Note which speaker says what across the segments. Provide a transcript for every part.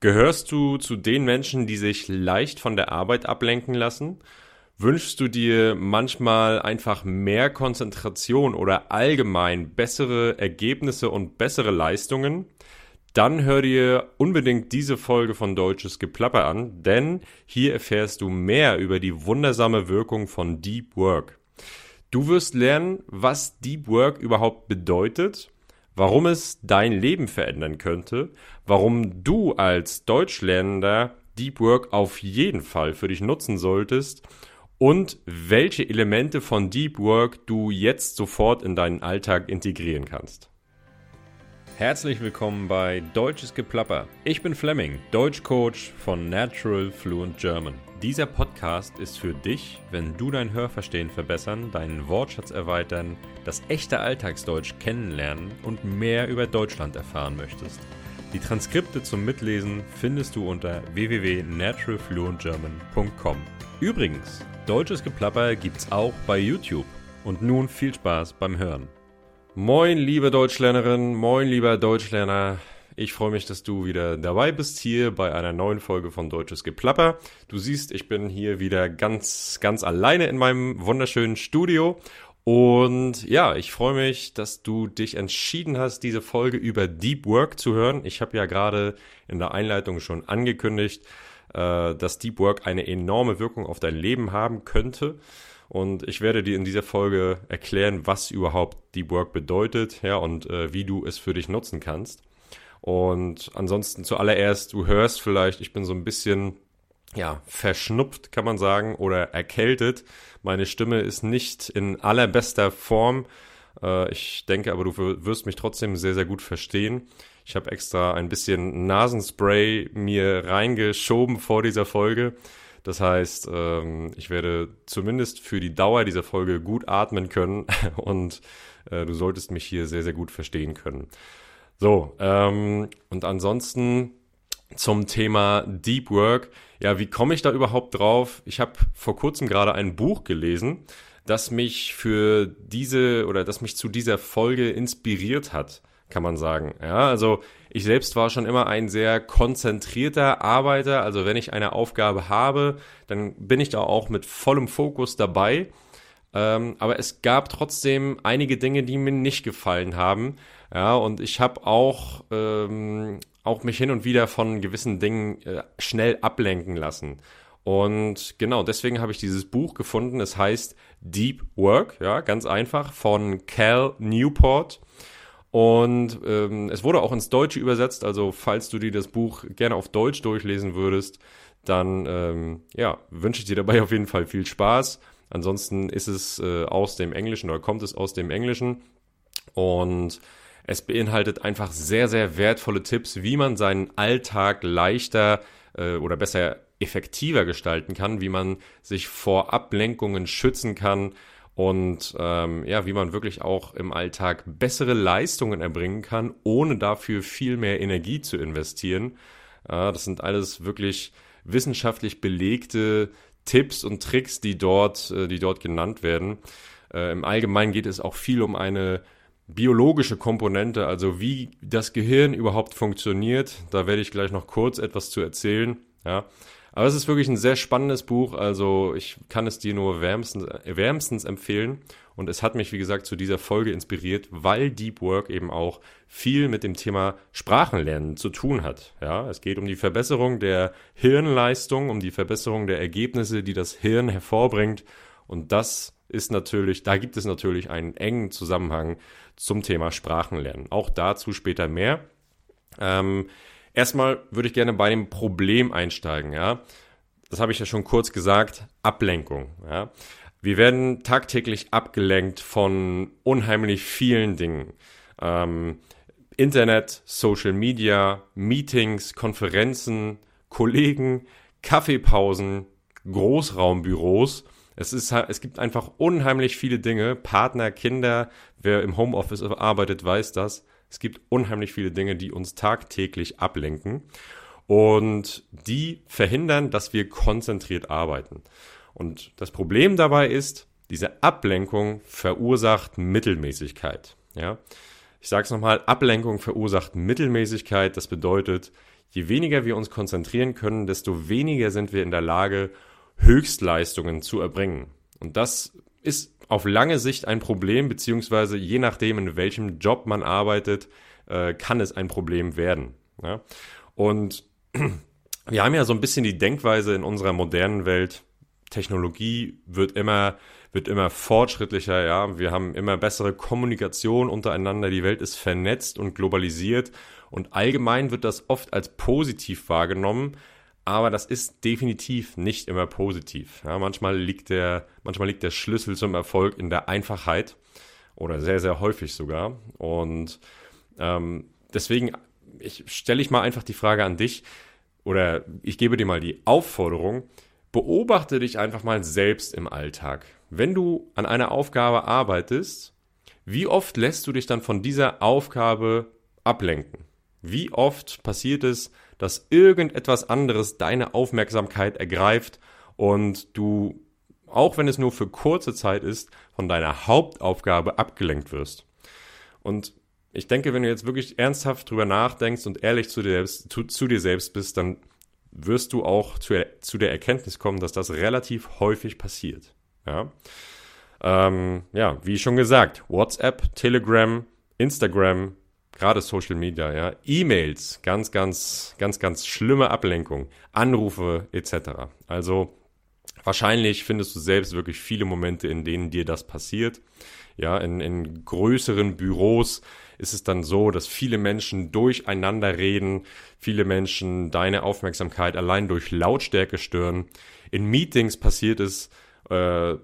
Speaker 1: Gehörst du zu den Menschen, die sich leicht von der Arbeit ablenken lassen? Wünschst du dir manchmal einfach mehr Konzentration oder allgemein bessere Ergebnisse und bessere Leistungen? Dann hör dir unbedingt diese Folge von Deutsches Geplapper an, denn hier erfährst du mehr über die wundersame Wirkung von Deep Work. Du wirst lernen, was Deep Work überhaupt bedeutet warum es dein Leben verändern könnte, warum du als Deutschlernender Deep Work auf jeden Fall für dich nutzen solltest und welche Elemente von Deep Work du jetzt sofort in deinen Alltag integrieren kannst. Herzlich willkommen bei Deutsches Geplapper. Ich bin Fleming, Deutschcoach von Natural Fluent German. Dieser Podcast ist für dich, wenn du dein Hörverstehen verbessern, deinen Wortschatz erweitern, das echte Alltagsdeutsch kennenlernen und mehr über Deutschland erfahren möchtest. Die Transkripte zum Mitlesen findest du unter www.naturalfluentgerman.com. Übrigens, Deutsches Geplapper gibt's auch bei YouTube. Und nun viel Spaß beim Hören. Moin, liebe Deutschlernerin, moin, lieber Deutschlerner. Ich freue mich, dass du wieder dabei bist hier bei einer neuen Folge von Deutsches Geplapper. Du siehst, ich bin hier wieder ganz, ganz alleine in meinem wunderschönen Studio. Und ja, ich freue mich, dass du dich entschieden hast, diese Folge über Deep Work zu hören. Ich habe ja gerade in der Einleitung schon angekündigt, äh, dass Deep Work eine enorme Wirkung auf dein Leben haben könnte. Und ich werde dir in dieser Folge erklären, was überhaupt Deep Work bedeutet, ja, und äh, wie du es für dich nutzen kannst. Und ansonsten zuallererst, du hörst vielleicht, ich bin so ein bisschen, ja, verschnupft, kann man sagen, oder erkältet. Meine Stimme ist nicht in allerbester Form. Äh, ich denke aber, du wirst mich trotzdem sehr, sehr gut verstehen. Ich habe extra ein bisschen Nasenspray mir reingeschoben vor dieser Folge das heißt, ähm, ich werde zumindest für die Dauer dieser Folge gut atmen können und äh, du solltest mich hier sehr, sehr gut verstehen können. So, ähm, und ansonsten zum Thema Deep Work. Ja, wie komme ich da überhaupt drauf? Ich habe vor kurzem gerade ein Buch gelesen, das mich für diese oder das mich zu dieser Folge inspiriert hat kann man sagen. Ja, also ich selbst war schon immer ein sehr konzentrierter Arbeiter. Also wenn ich eine Aufgabe habe, dann bin ich da auch mit vollem Fokus dabei. Ähm, aber es gab trotzdem einige Dinge, die mir nicht gefallen haben. Ja, und ich habe auch, ähm, auch mich hin und wieder von gewissen Dingen äh, schnell ablenken lassen. Und genau, deswegen habe ich dieses Buch gefunden. Es heißt Deep Work, ja, ganz einfach, von Cal Newport. Und ähm, es wurde auch ins Deutsche übersetzt, also falls du dir das Buch gerne auf Deutsch durchlesen würdest, dann ähm, ja, wünsche ich dir dabei auf jeden Fall viel Spaß. Ansonsten ist es äh, aus dem Englischen oder kommt es aus dem Englischen. Und es beinhaltet einfach sehr, sehr wertvolle Tipps, wie man seinen Alltag leichter äh, oder besser effektiver gestalten kann, wie man sich vor Ablenkungen schützen kann, und ähm, ja, wie man wirklich auch im Alltag bessere Leistungen erbringen kann, ohne dafür viel mehr Energie zu investieren. Äh, das sind alles wirklich wissenschaftlich belegte Tipps und Tricks, die dort, äh, die dort genannt werden. Äh, Im Allgemeinen geht es auch viel um eine biologische Komponente, also wie das Gehirn überhaupt funktioniert. Da werde ich gleich noch kurz etwas zu erzählen. Ja. Aber es ist wirklich ein sehr spannendes Buch. Also ich kann es dir nur wärmstens, wärmstens empfehlen. Und es hat mich, wie gesagt, zu dieser Folge inspiriert, weil Deep Work eben auch viel mit dem Thema Sprachenlernen zu tun hat. Ja, es geht um die Verbesserung der Hirnleistung, um die Verbesserung der Ergebnisse, die das Hirn hervorbringt. Und das ist natürlich, da gibt es natürlich einen engen Zusammenhang zum Thema Sprachenlernen. Auch dazu später mehr. Ähm, Erstmal würde ich gerne bei dem Problem einsteigen, ja. Das habe ich ja schon kurz gesagt, Ablenkung, ja. Wir werden tagtäglich abgelenkt von unheimlich vielen Dingen. Ähm, Internet, Social Media, Meetings, Konferenzen, Kollegen, Kaffeepausen, Großraumbüros. Es, ist, es gibt einfach unheimlich viele Dinge. Partner, Kinder, wer im Homeoffice arbeitet, weiß das. Es gibt unheimlich viele Dinge, die uns tagtäglich ablenken und die verhindern, dass wir konzentriert arbeiten. Und das Problem dabei ist, diese Ablenkung verursacht Mittelmäßigkeit. Ja? Ich sage es nochmal, Ablenkung verursacht Mittelmäßigkeit. Das bedeutet, je weniger wir uns konzentrieren können, desto weniger sind wir in der Lage, Höchstleistungen zu erbringen. Und das ist auf lange Sicht ein Problem, beziehungsweise je nachdem, in welchem Job man arbeitet, äh, kann es ein Problem werden. Ja? Und wir haben ja so ein bisschen die Denkweise in unserer modernen Welt, Technologie wird immer, wird immer fortschrittlicher, ja. Wir haben immer bessere Kommunikation untereinander. Die Welt ist vernetzt und globalisiert. Und allgemein wird das oft als positiv wahrgenommen. Aber das ist definitiv nicht immer positiv. Ja, manchmal liegt der, manchmal liegt der Schlüssel zum Erfolg in der Einfachheit oder sehr, sehr häufig sogar. Und ähm, deswegen ich, stelle ich mal einfach die Frage an dich oder ich gebe dir mal die Aufforderung, beobachte dich einfach mal selbst im Alltag. Wenn du an einer Aufgabe arbeitest, wie oft lässt du dich dann von dieser Aufgabe ablenken? Wie oft passiert es, dass irgendetwas anderes deine Aufmerksamkeit ergreift und du, auch wenn es nur für kurze Zeit ist, von deiner Hauptaufgabe abgelenkt wirst? Und ich denke, wenn du jetzt wirklich ernsthaft drüber nachdenkst und ehrlich zu dir selbst, zu, zu dir selbst bist, dann wirst du auch zu, zu der Erkenntnis kommen, dass das relativ häufig passiert. Ja? Ähm, ja, wie schon gesagt, WhatsApp, Telegram, Instagram, gerade Social Media, ja, E-Mails, ganz, ganz, ganz, ganz schlimme Ablenkung, Anrufe etc. Also wahrscheinlich findest du selbst wirklich viele Momente, in denen dir das passiert. Ja, in, in größeren Büros ist es dann so, dass viele Menschen durcheinander reden, viele Menschen deine Aufmerksamkeit allein durch Lautstärke stören. In Meetings passiert es, äh, äh,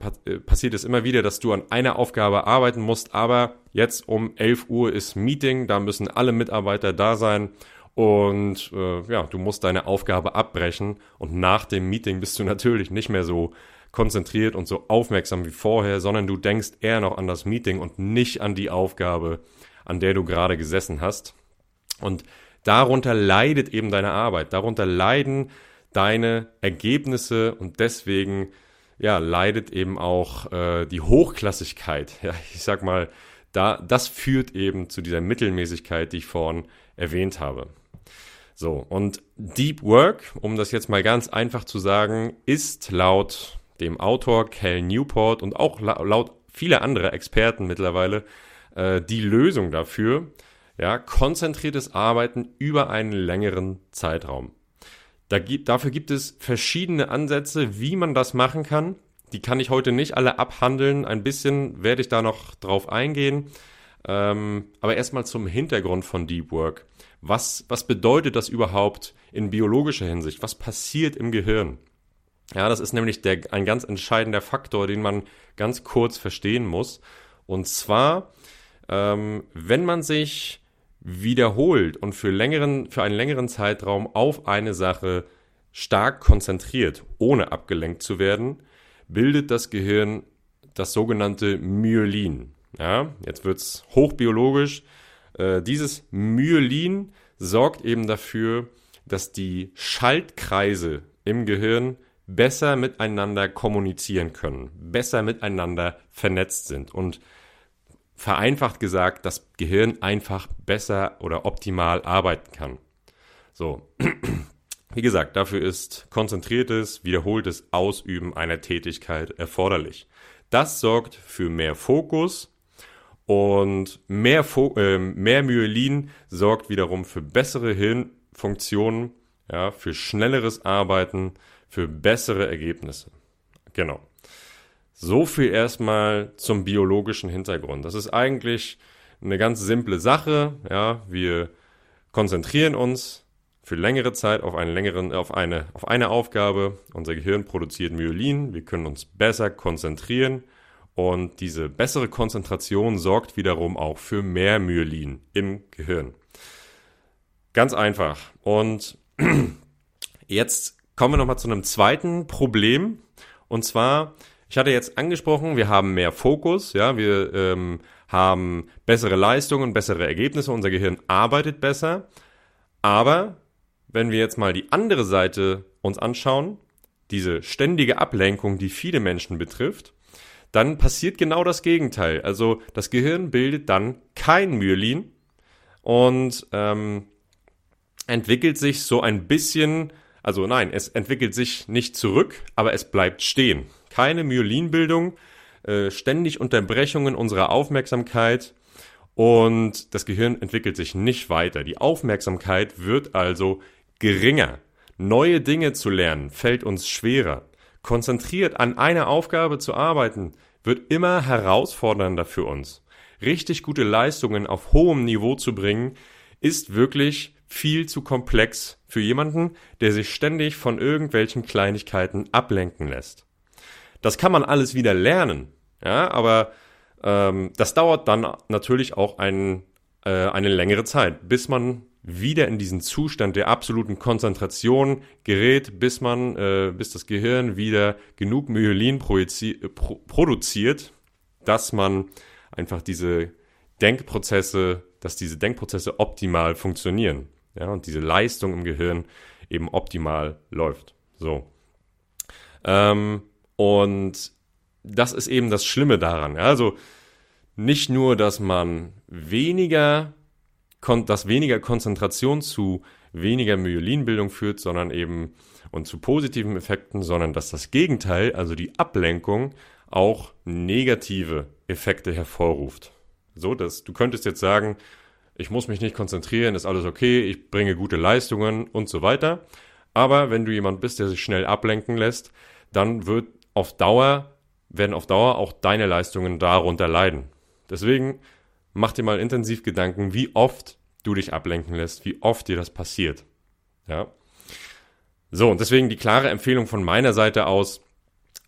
Speaker 1: passiert es immer wieder, dass du an einer Aufgabe arbeiten musst, aber jetzt um 11 Uhr ist Meeting, da müssen alle Mitarbeiter da sein und äh, ja, du musst deine Aufgabe abbrechen und nach dem Meeting bist du natürlich nicht mehr so konzentriert und so aufmerksam wie vorher, sondern du denkst eher noch an das Meeting und nicht an die Aufgabe, an der du gerade gesessen hast. Und darunter leidet eben deine Arbeit, darunter leiden deine Ergebnisse und deswegen ja, leidet eben auch äh, die Hochklassigkeit. Ja, ich sag mal, da, das führt eben zu dieser Mittelmäßigkeit, die ich vorhin erwähnt habe. So, und Deep Work, um das jetzt mal ganz einfach zu sagen, ist laut dem Autor Cal Newport und auch laut vieler anderer Experten mittlerweile äh, die Lösung dafür, ja, konzentriertes Arbeiten über einen längeren Zeitraum. Da gibt, dafür gibt es verschiedene Ansätze, wie man das machen kann. Die kann ich heute nicht alle abhandeln. Ein bisschen werde ich da noch drauf eingehen. Ähm, aber erstmal zum Hintergrund von Deep Work. Was, was bedeutet das überhaupt in biologischer Hinsicht? Was passiert im Gehirn? Ja, das ist nämlich der, ein ganz entscheidender Faktor, den man ganz kurz verstehen muss. Und zwar ähm, wenn man sich wiederholt und für, längeren, für einen längeren Zeitraum auf eine Sache stark konzentriert, ohne abgelenkt zu werden, bildet das Gehirn das sogenannte Myelin. Ja, jetzt wird's hochbiologisch. Äh, dieses Myelin sorgt eben dafür, dass die Schaltkreise im Gehirn besser miteinander kommunizieren können, besser miteinander vernetzt sind. Und vereinfacht gesagt, das Gehirn einfach besser oder optimal arbeiten kann. So. Wie gesagt, dafür ist konzentriertes, wiederholtes Ausüben einer Tätigkeit erforderlich. Das sorgt für mehr Fokus und mehr, Fo äh, mehr Myelin sorgt wiederum für bessere Hirnfunktionen, ja, für schnelleres Arbeiten, für bessere Ergebnisse. Genau. So viel erstmal zum biologischen Hintergrund. Das ist eigentlich eine ganz simple Sache. Ja, wir konzentrieren uns für längere Zeit auf, einen längeren, auf, eine, auf eine Aufgabe. Unser Gehirn produziert Myelin. Wir können uns besser konzentrieren. Und diese bessere Konzentration sorgt wiederum auch für mehr Myelin im Gehirn. Ganz einfach. Und jetzt kommen wir nochmal zu einem zweiten Problem. Und zwar ich hatte jetzt angesprochen, wir haben mehr Fokus, ja, wir ähm, haben bessere Leistungen, bessere Ergebnisse, unser Gehirn arbeitet besser. Aber wenn wir jetzt mal die andere Seite uns anschauen, diese ständige Ablenkung, die viele Menschen betrifft, dann passiert genau das Gegenteil. Also das Gehirn bildet dann kein Myelin und ähm, entwickelt sich so ein bisschen, also nein, es entwickelt sich nicht zurück, aber es bleibt stehen. Keine Myelinbildung, äh, ständig Unterbrechungen unserer Aufmerksamkeit und das Gehirn entwickelt sich nicht weiter. Die Aufmerksamkeit wird also geringer. Neue Dinge zu lernen fällt uns schwerer. Konzentriert an einer Aufgabe zu arbeiten wird immer herausfordernder für uns. Richtig gute Leistungen auf hohem Niveau zu bringen, ist wirklich viel zu komplex für jemanden, der sich ständig von irgendwelchen Kleinigkeiten ablenken lässt. Das kann man alles wieder lernen, ja, aber ähm, das dauert dann natürlich auch ein, äh, eine längere Zeit, bis man wieder in diesen Zustand der absoluten Konzentration gerät, bis man, äh, bis das Gehirn wieder genug Myelin pro produziert, dass man einfach diese Denkprozesse, dass diese Denkprozesse optimal funktionieren, ja, und diese Leistung im Gehirn eben optimal läuft. So. Ähm, und das ist eben das Schlimme daran. Also nicht nur, dass man weniger, dass weniger Konzentration zu weniger Myelinbildung führt, sondern eben und zu positiven Effekten, sondern dass das Gegenteil, also die Ablenkung, auch negative Effekte hervorruft. So, dass du könntest jetzt sagen, ich muss mich nicht konzentrieren, ist alles okay, ich bringe gute Leistungen und so weiter. Aber wenn du jemand bist, der sich schnell ablenken lässt, dann wird auf Dauer werden auf Dauer auch deine Leistungen darunter leiden. Deswegen mach dir mal intensiv Gedanken, wie oft du dich ablenken lässt, wie oft dir das passiert. Ja. So, und deswegen die klare Empfehlung von meiner Seite aus,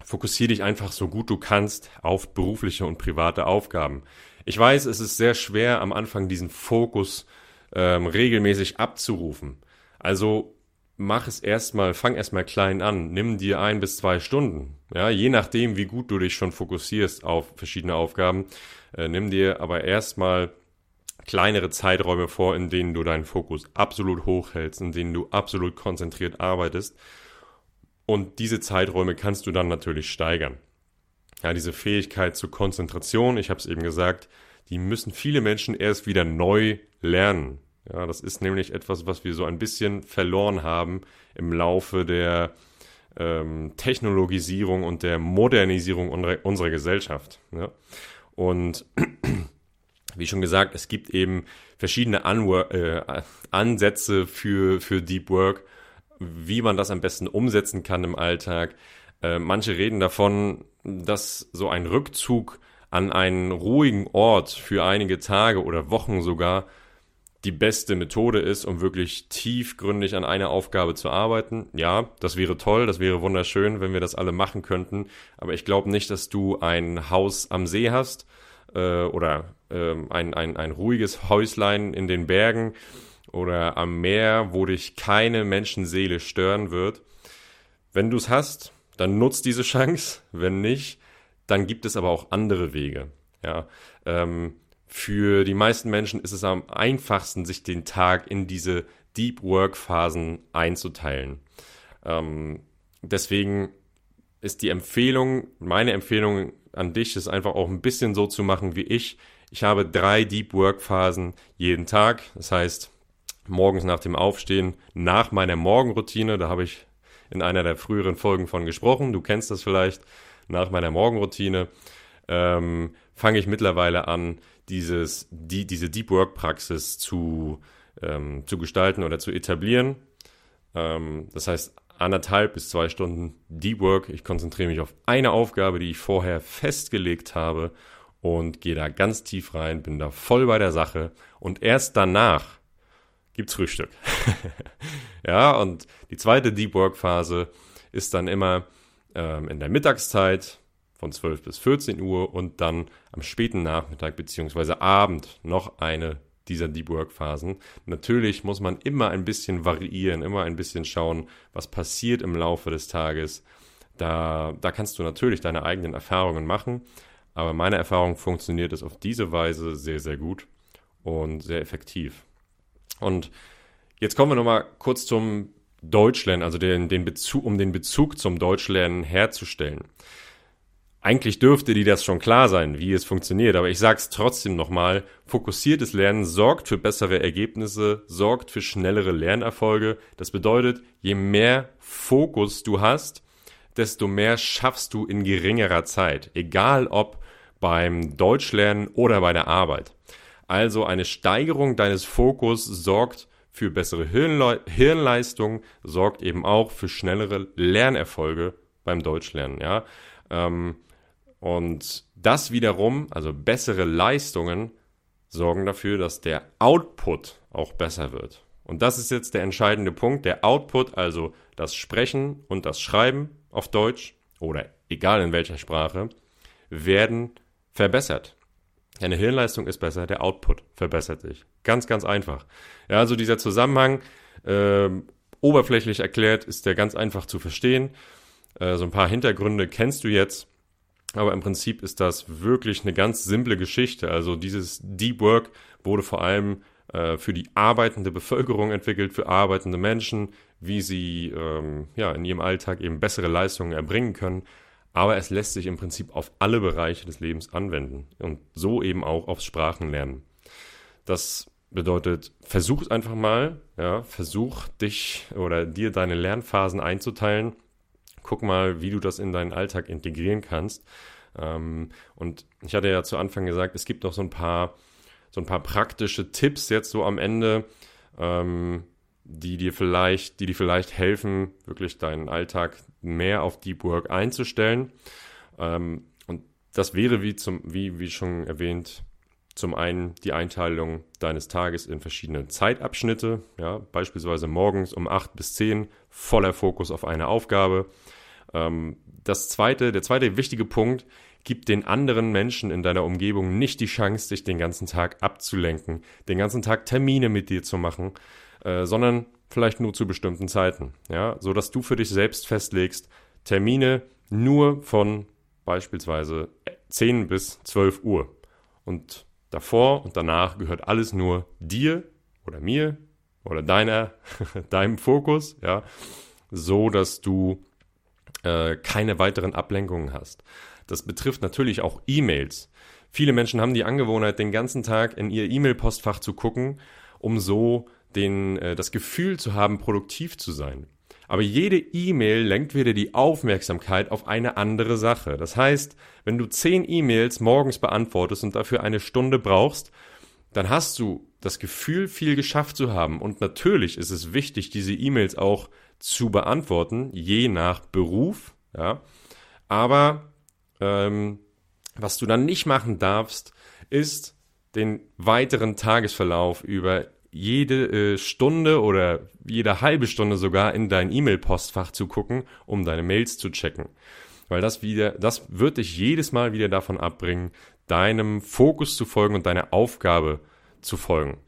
Speaker 1: fokussiere dich einfach so gut du kannst auf berufliche und private Aufgaben. Ich weiß, es ist sehr schwer am Anfang diesen Fokus ähm, regelmäßig abzurufen. Also mach es erstmal, fang erstmal klein an, nimm dir ein bis zwei Stunden. Ja, je nachdem, wie gut du dich schon fokussierst auf verschiedene Aufgaben, äh, nimm dir aber erstmal kleinere Zeiträume vor, in denen du deinen Fokus absolut hochhältst, in denen du absolut konzentriert arbeitest. Und diese Zeiträume kannst du dann natürlich steigern. Ja, diese Fähigkeit zur Konzentration, ich habe es eben gesagt, die müssen viele Menschen erst wieder neu lernen. Ja, das ist nämlich etwas, was wir so ein bisschen verloren haben im Laufe der ähm, Technologisierung und der Modernisierung unserer, unserer Gesellschaft. Ja. Und wie schon gesagt, es gibt eben verschiedene Anwor äh, Ansätze für, für Deep Work, wie man das am besten umsetzen kann im Alltag. Äh, manche reden davon, dass so ein Rückzug an einen ruhigen Ort für einige Tage oder Wochen sogar die beste Methode ist, um wirklich tiefgründig an einer Aufgabe zu arbeiten. Ja, das wäre toll, das wäre wunderschön, wenn wir das alle machen könnten. Aber ich glaube nicht, dass du ein Haus am See hast äh, oder äh, ein, ein, ein ruhiges Häuslein in den Bergen oder am Meer, wo dich keine Menschenseele stören wird. Wenn du es hast, dann nutzt diese Chance. Wenn nicht, dann gibt es aber auch andere Wege. Ja, ähm, für die meisten Menschen ist es am einfachsten, sich den Tag in diese Deep Work Phasen einzuteilen. Ähm, deswegen ist die Empfehlung, meine Empfehlung an dich, ist einfach auch ein bisschen so zu machen wie ich. Ich habe drei Deep Work Phasen jeden Tag. Das heißt, morgens nach dem Aufstehen, nach meiner Morgenroutine, da habe ich in einer der früheren Folgen von gesprochen. Du kennst das vielleicht. Nach meiner Morgenroutine ähm, fange ich mittlerweile an, dieses, die, diese Deep Work Praxis zu, ähm, zu gestalten oder zu etablieren. Ähm, das heißt, anderthalb bis zwei Stunden Deep Work. Ich konzentriere mich auf eine Aufgabe, die ich vorher festgelegt habe und gehe da ganz tief rein, bin da voll bei der Sache und erst danach gibt's Frühstück. ja, und die zweite Deep Work Phase ist dann immer ähm, in der Mittagszeit, von 12 bis 14 Uhr und dann am späten Nachmittag beziehungsweise Abend noch eine dieser Deep Work Phasen. Natürlich muss man immer ein bisschen variieren, immer ein bisschen schauen, was passiert im Laufe des Tages. Da, da kannst du natürlich deine eigenen Erfahrungen machen, aber meine Erfahrung funktioniert es auf diese Weise sehr, sehr gut und sehr effektiv. Und jetzt kommen wir nochmal kurz zum Deutschlernen, also den, den Bezug, um den Bezug zum Deutschlernen herzustellen eigentlich dürfte dir das schon klar sein, wie es funktioniert, aber ich sag's trotzdem nochmal, fokussiertes Lernen sorgt für bessere Ergebnisse, sorgt für schnellere Lernerfolge. Das bedeutet, je mehr Fokus du hast, desto mehr schaffst du in geringerer Zeit, egal ob beim Deutschlernen oder bei der Arbeit. Also eine Steigerung deines Fokus sorgt für bessere Hirnle Hirnleistung, sorgt eben auch für schnellere Lernerfolge beim Deutschlernen. Ja? Ähm, und das wiederum, also bessere Leistungen, sorgen dafür, dass der Output auch besser wird. Und das ist jetzt der entscheidende Punkt. Der Output, also das Sprechen und das Schreiben auf Deutsch oder egal in welcher Sprache, werden verbessert. Deine Hirnleistung ist besser, der Output verbessert sich. Ganz, ganz einfach. Ja, also dieser Zusammenhang, äh, oberflächlich erklärt, ist der ganz einfach zu verstehen. Äh, so ein paar Hintergründe kennst du jetzt. Aber im Prinzip ist das wirklich eine ganz simple Geschichte. Also dieses Deep Work wurde vor allem äh, für die arbeitende Bevölkerung entwickelt, für arbeitende Menschen, wie sie ähm, ja, in ihrem Alltag eben bessere Leistungen erbringen können. Aber es lässt sich im Prinzip auf alle Bereiche des Lebens anwenden und so eben auch aufs Sprachenlernen. Das bedeutet, versuch einfach mal, ja, versuch dich oder dir deine Lernphasen einzuteilen guck mal, wie du das in deinen Alltag integrieren kannst. Ähm, und ich hatte ja zu Anfang gesagt, es gibt noch so ein paar, so ein paar praktische Tipps jetzt so am Ende, ähm, die dir vielleicht, die dir vielleicht helfen, wirklich deinen Alltag mehr auf Deep Work einzustellen. Ähm, und das wäre wie zum, wie, wie schon erwähnt, zum einen die Einteilung deines Tages in verschiedene Zeitabschnitte, ja, beispielsweise morgens um 8 bis 10 voller Fokus auf eine Aufgabe, das zweite, der zweite wichtige Punkt, gib den anderen Menschen in deiner Umgebung nicht die Chance, dich den ganzen Tag abzulenken, den ganzen Tag Termine mit dir zu machen, äh, sondern vielleicht nur zu bestimmten Zeiten, ja, so dass du für dich selbst festlegst, Termine nur von beispielsweise 10 bis 12 Uhr. Und davor und danach gehört alles nur dir oder mir oder deiner, deinem Fokus, ja, so dass du äh, keine weiteren Ablenkungen hast. Das betrifft natürlich auch E-Mails. Viele Menschen haben die Angewohnheit, den ganzen Tag in ihr E-Mail-Postfach zu gucken, um so den, äh, das Gefühl zu haben, produktiv zu sein. Aber jede E-Mail lenkt wieder die Aufmerksamkeit auf eine andere Sache. Das heißt, wenn du zehn E-Mails morgens beantwortest und dafür eine Stunde brauchst, dann hast du das Gefühl, viel geschafft zu haben. Und natürlich ist es wichtig, diese E-Mails auch zu beantworten, je nach Beruf. Ja. Aber ähm, was du dann nicht machen darfst, ist den weiteren Tagesverlauf über jede äh, Stunde oder jede halbe Stunde sogar in dein E-Mail-Postfach zu gucken, um deine Mails zu checken. Weil das wieder, das wird dich jedes Mal wieder davon abbringen, deinem Fokus zu folgen und deiner Aufgabe zu folgen.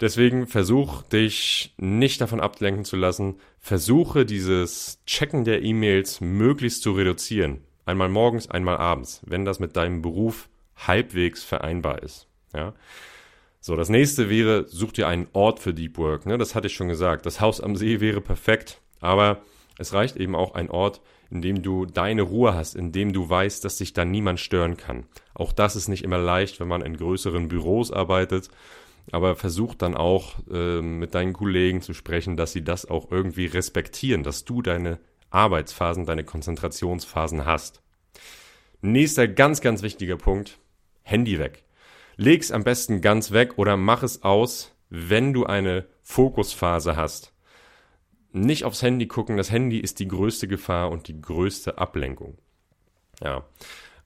Speaker 1: Deswegen versuch dich nicht davon ablenken zu lassen. Versuche dieses Checken der E-Mails möglichst zu reduzieren. Einmal morgens, einmal abends, wenn das mit deinem Beruf halbwegs vereinbar ist. Ja. So, das nächste wäre, such dir einen Ort für Deep Work. Ne? Das hatte ich schon gesagt. Das Haus am See wäre perfekt, aber es reicht eben auch ein Ort, in dem du deine Ruhe hast, in dem du weißt, dass dich da niemand stören kann. Auch das ist nicht immer leicht, wenn man in größeren Büros arbeitet aber versuch dann auch äh, mit deinen Kollegen zu sprechen, dass sie das auch irgendwie respektieren, dass du deine Arbeitsphasen, deine Konzentrationsphasen hast. Nächster ganz, ganz wichtiger Punkt, Handy weg. Leg's am besten ganz weg oder mach es aus, wenn du eine Fokusphase hast. Nicht aufs Handy gucken, das Handy ist die größte Gefahr und die größte Ablenkung. Ja.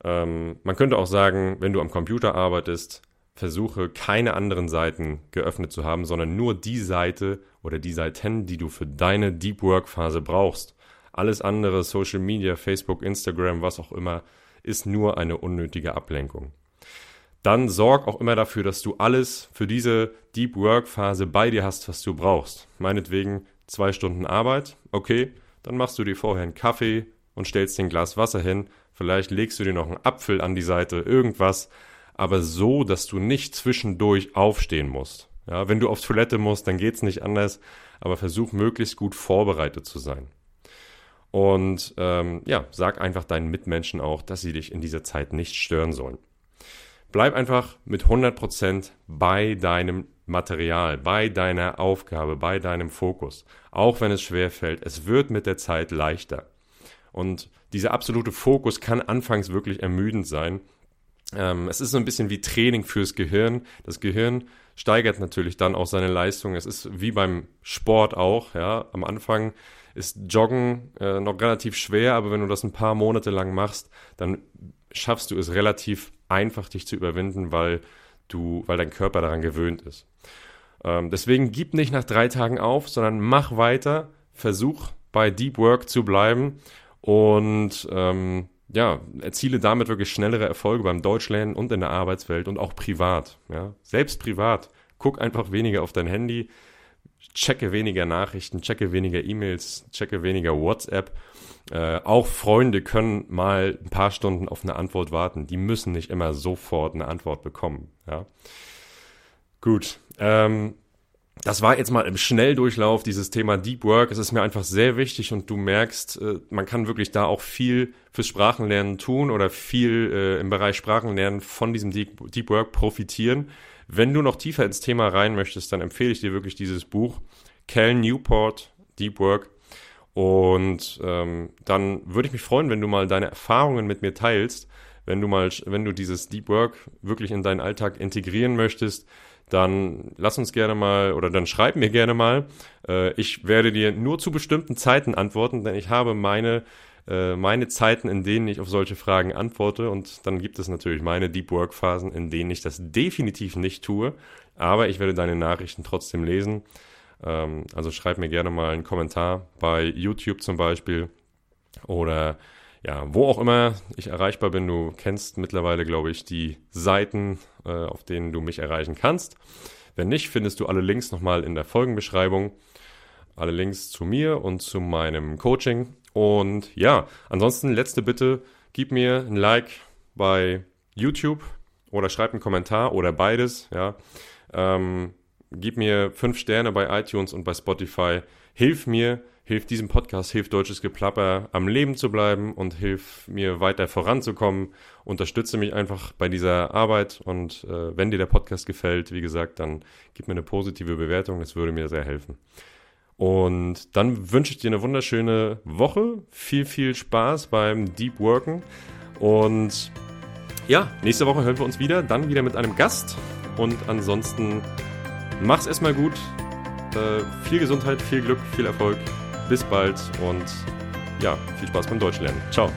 Speaker 1: Ähm, man könnte auch sagen, wenn du am Computer arbeitest, versuche keine anderen Seiten geöffnet zu haben, sondern nur die Seite oder die Seiten, die du für deine Deep Work Phase brauchst. Alles andere, Social Media, Facebook, Instagram, was auch immer, ist nur eine unnötige Ablenkung. Dann sorg auch immer dafür, dass du alles für diese Deep Work Phase bei dir hast, was du brauchst. Meinetwegen zwei Stunden Arbeit, okay, dann machst du dir vorher einen Kaffee und stellst dir ein Glas Wasser hin. Vielleicht legst du dir noch einen Apfel an die Seite, irgendwas, aber so, dass du nicht zwischendurch aufstehen musst. Ja, wenn du auf Toilette musst, dann geht's nicht anders, aber versuch möglichst gut vorbereitet zu sein. Und ähm, ja, sag einfach deinen Mitmenschen auch, dass sie dich in dieser Zeit nicht stören sollen. Bleib einfach mit 100% bei deinem Material, bei deiner Aufgabe, bei deinem Fokus. Auch wenn es schwer fällt, es wird mit der Zeit leichter. Und dieser absolute Fokus kann anfangs wirklich ermüdend sein. Ähm, es ist so ein bisschen wie Training fürs Gehirn. Das Gehirn steigert natürlich dann auch seine Leistung. Es ist wie beim Sport auch. Ja, am Anfang ist Joggen äh, noch relativ schwer, aber wenn du das ein paar Monate lang machst, dann schaffst du es relativ einfach, dich zu überwinden, weil du, weil dein Körper daran gewöhnt ist. Ähm, deswegen gib nicht nach drei Tagen auf, sondern mach weiter, versuch bei Deep Work zu bleiben und ähm, ja, erziele damit wirklich schnellere Erfolge beim Deutschlernen und in der Arbeitswelt und auch privat. Ja? Selbst privat. Guck einfach weniger auf dein Handy, checke weniger Nachrichten, checke weniger E-Mails, checke weniger WhatsApp. Äh, auch Freunde können mal ein paar Stunden auf eine Antwort warten. Die müssen nicht immer sofort eine Antwort bekommen. Ja? Gut. Ähm, das war jetzt mal im Schnelldurchlauf dieses Thema Deep Work. Es ist mir einfach sehr wichtig und du merkst, äh, man kann wirklich da auch viel fürs Sprachenlernen tun oder viel äh, im Bereich Sprachenlernen von diesem Deep, Work profitieren. Wenn du noch tiefer ins Thema rein möchtest, dann empfehle ich dir wirklich dieses Buch Cal Newport Deep Work. Und ähm, dann würde ich mich freuen, wenn du mal deine Erfahrungen mit mir teilst, wenn du mal, wenn du dieses Deep Work wirklich in deinen Alltag integrieren möchtest dann lass uns gerne mal oder dann schreib mir gerne mal. Äh, ich werde dir nur zu bestimmten Zeiten antworten, denn ich habe meine, äh, meine Zeiten, in denen ich auf solche Fragen antworte. Und dann gibt es natürlich meine Deep Work Phasen, in denen ich das definitiv nicht tue. Aber ich werde deine Nachrichten trotzdem lesen. Ähm, also schreib mir gerne mal einen Kommentar bei YouTube zum Beispiel oder ja, wo auch immer ich erreichbar bin, du kennst mittlerweile, glaube ich, die Seiten, äh, auf denen du mich erreichen kannst. Wenn nicht, findest du alle Links nochmal in der Folgenbeschreibung. Alle Links zu mir und zu meinem Coaching. Und ja, ansonsten letzte Bitte, gib mir ein Like bei YouTube oder schreib einen Kommentar oder beides, ja. Ähm, gib mir fünf Sterne bei iTunes und bei Spotify. Hilf mir, hilft diesem Podcast, hilft deutsches Geplapper am Leben zu bleiben und hilft mir weiter voranzukommen. Unterstütze mich einfach bei dieser Arbeit und äh, wenn dir der Podcast gefällt, wie gesagt, dann gib mir eine positive Bewertung, das würde mir sehr helfen. Und dann wünsche ich dir eine wunderschöne Woche, viel, viel Spaß beim Deep Worken und ja, nächste Woche hören wir uns wieder, dann wieder mit einem Gast und ansonsten mach's erstmal gut, äh, viel Gesundheit, viel Glück, viel Erfolg bis bald und ja, viel Spaß beim Deutschlernen. Ciao.